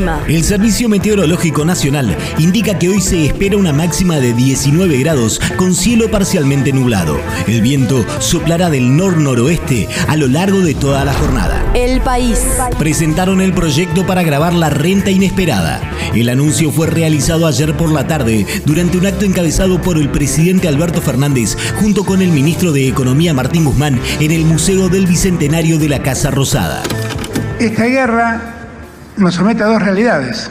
El clima. El Servicio Meteorológico Nacional indica que hoy se espera una máxima de 19 grados con cielo parcialmente nublado. El viento soplará del nor-noroeste a lo largo de toda la jornada. El país. Presentaron el proyecto para grabar la renta inesperada. El anuncio fue realizado ayer por la tarde durante un acto encabezado por el presidente Alberto Fernández junto con el ministro de Economía Martín Guzmán en el Museo del Bicentenario de la Casa Rosada. Esta guerra nos somete a dos realidades.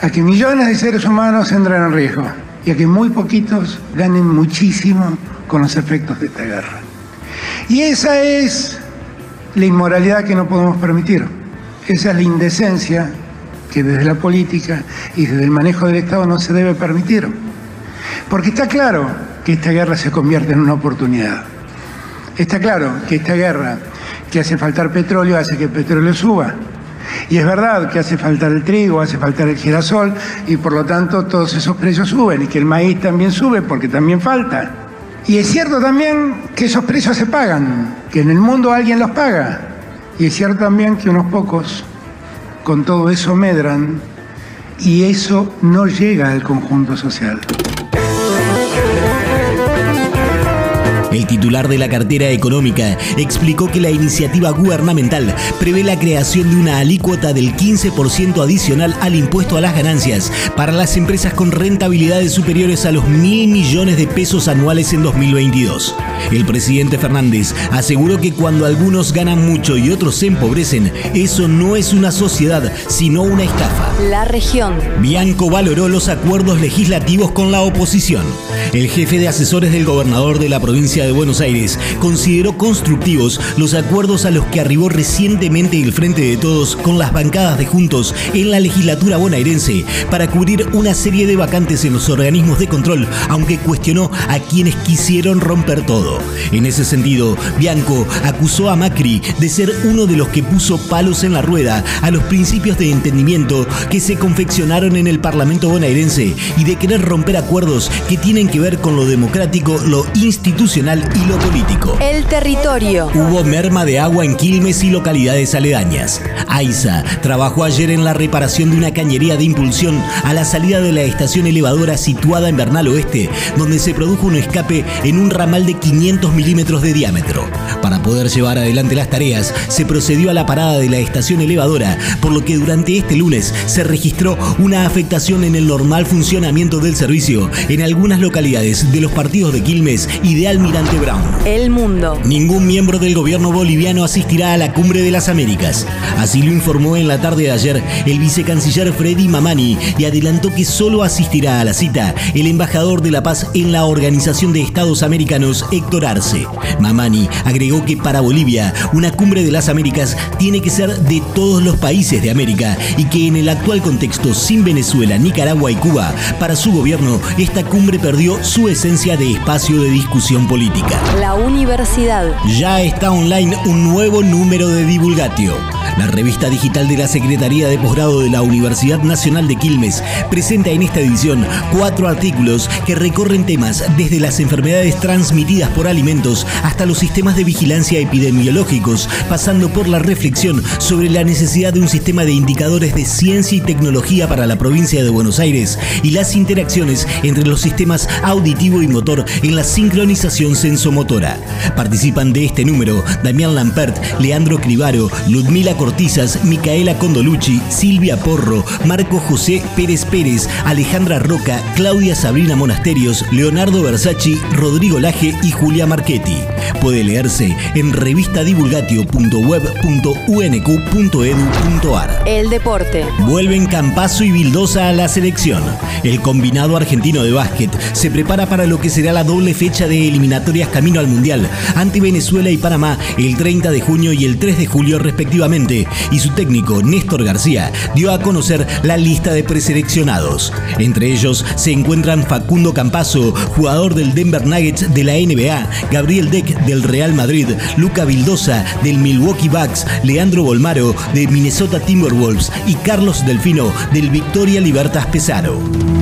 A que millones de seres humanos entran en riesgo y a que muy poquitos ganen muchísimo con los efectos de esta guerra. Y esa es la inmoralidad que no podemos permitir. Esa es la indecencia que desde la política y desde el manejo del Estado no se debe permitir. Porque está claro que esta guerra se convierte en una oportunidad. Está claro que esta guerra que hace faltar petróleo hace que el petróleo suba. Y es verdad que hace faltar el trigo, hace faltar el girasol y por lo tanto todos esos precios suben y que el maíz también sube porque también falta. Y es cierto también que esos precios se pagan, que en el mundo alguien los paga. Y es cierto también que unos pocos con todo eso medran y eso no llega al conjunto social. El titular de la cartera económica explicó que la iniciativa gubernamental prevé la creación de una alícuota del 15% adicional al impuesto a las ganancias para las empresas con rentabilidades superiores a los mil millones de pesos anuales en 2022. El presidente Fernández aseguró que cuando algunos ganan mucho y otros se empobrecen, eso no es una sociedad, sino una estafa. La región. Bianco valoró los acuerdos legislativos con la oposición. El jefe de asesores del gobernador de la provincia de Buenos Aires consideró constructivos los acuerdos a los que arribó recientemente el Frente de Todos con las bancadas de Juntos en la legislatura bonaerense para cubrir una serie de vacantes en los organismos de control, aunque cuestionó a quienes quisieron romper todo. En ese sentido, Bianco acusó a Macri de ser uno de los que puso palos en la rueda a los principios de entendimiento que se confeccionaron en el Parlamento bonaerense y de querer romper acuerdos que tienen que ver con lo democrático, lo institucional y lo político. El territorio. Hubo merma de agua en Quilmes y localidades aledañas. AISA trabajó ayer en la reparación de una cañería de impulsión a la salida de la estación elevadora situada en Bernal Oeste, donde se produjo un escape en un ramal de 500 milímetros de diámetro. Para poder llevar adelante las tareas, se procedió a la parada de la estación elevadora, por lo que durante este lunes se registró una afectación en el normal funcionamiento del servicio en algunas localidades de los partidos de Quilmes y de Almirante Brown. El mundo. Ningún miembro del gobierno boliviano asistirá a la Cumbre de las Américas. Así lo informó en la tarde de ayer el vicecanciller Freddy Mamani y adelantó que solo asistirá a la cita el embajador de la paz en la Organización de Estados Americanos, Héctor Arce. Mamani agregó que para Bolivia una Cumbre de las Américas tiene que ser de todos los países de América y que en el actual contexto sin Venezuela, Nicaragua y Cuba, para su gobierno esta cumbre perdió su esencia de espacio de discusión política. La universidad. Ya está online un nuevo número de Divulgatio. La revista digital de la Secretaría de Posgrado de la Universidad Nacional de Quilmes presenta en esta edición cuatro artículos que recorren temas desde las enfermedades transmitidas por alimentos hasta los sistemas de vigilancia epidemiológicos, pasando por la reflexión sobre la necesidad de un sistema de indicadores de ciencia y tecnología para la provincia de Buenos Aires y las interacciones entre los sistemas auditivo y motor en la sincronización sensomotora. Participan de este número Damián Lampert, Leandro Cribaro, Ludmila Cortizas, Micaela Condolucci, Silvia Porro, Marco José Pérez Pérez, Alejandra Roca, Claudia Sabrina Monasterios, Leonardo Versace, Rodrigo Laje y Julia Marchetti. Puede leerse en revistadivulgatio.web.unq.edu.ar. El deporte. Vuelven Campazo y Vildosa a la selección. El combinado argentino de básquet se prepara para lo que será la doble fecha de eliminatoria eliminatorias camino al Mundial ante Venezuela y Panamá el 30 de junio y el 3 de julio respectivamente, y su técnico Néstor García dio a conocer la lista de preseleccionados. Entre ellos se encuentran Facundo Campazo, jugador del Denver Nuggets de la NBA, Gabriel Deck del Real Madrid, Luca Vildosa del Milwaukee Bucks, Leandro Bolmaro de Minnesota Timberwolves y Carlos Delfino del Victoria Libertas Pesaro.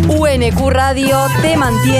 UNQ Radio te mantiene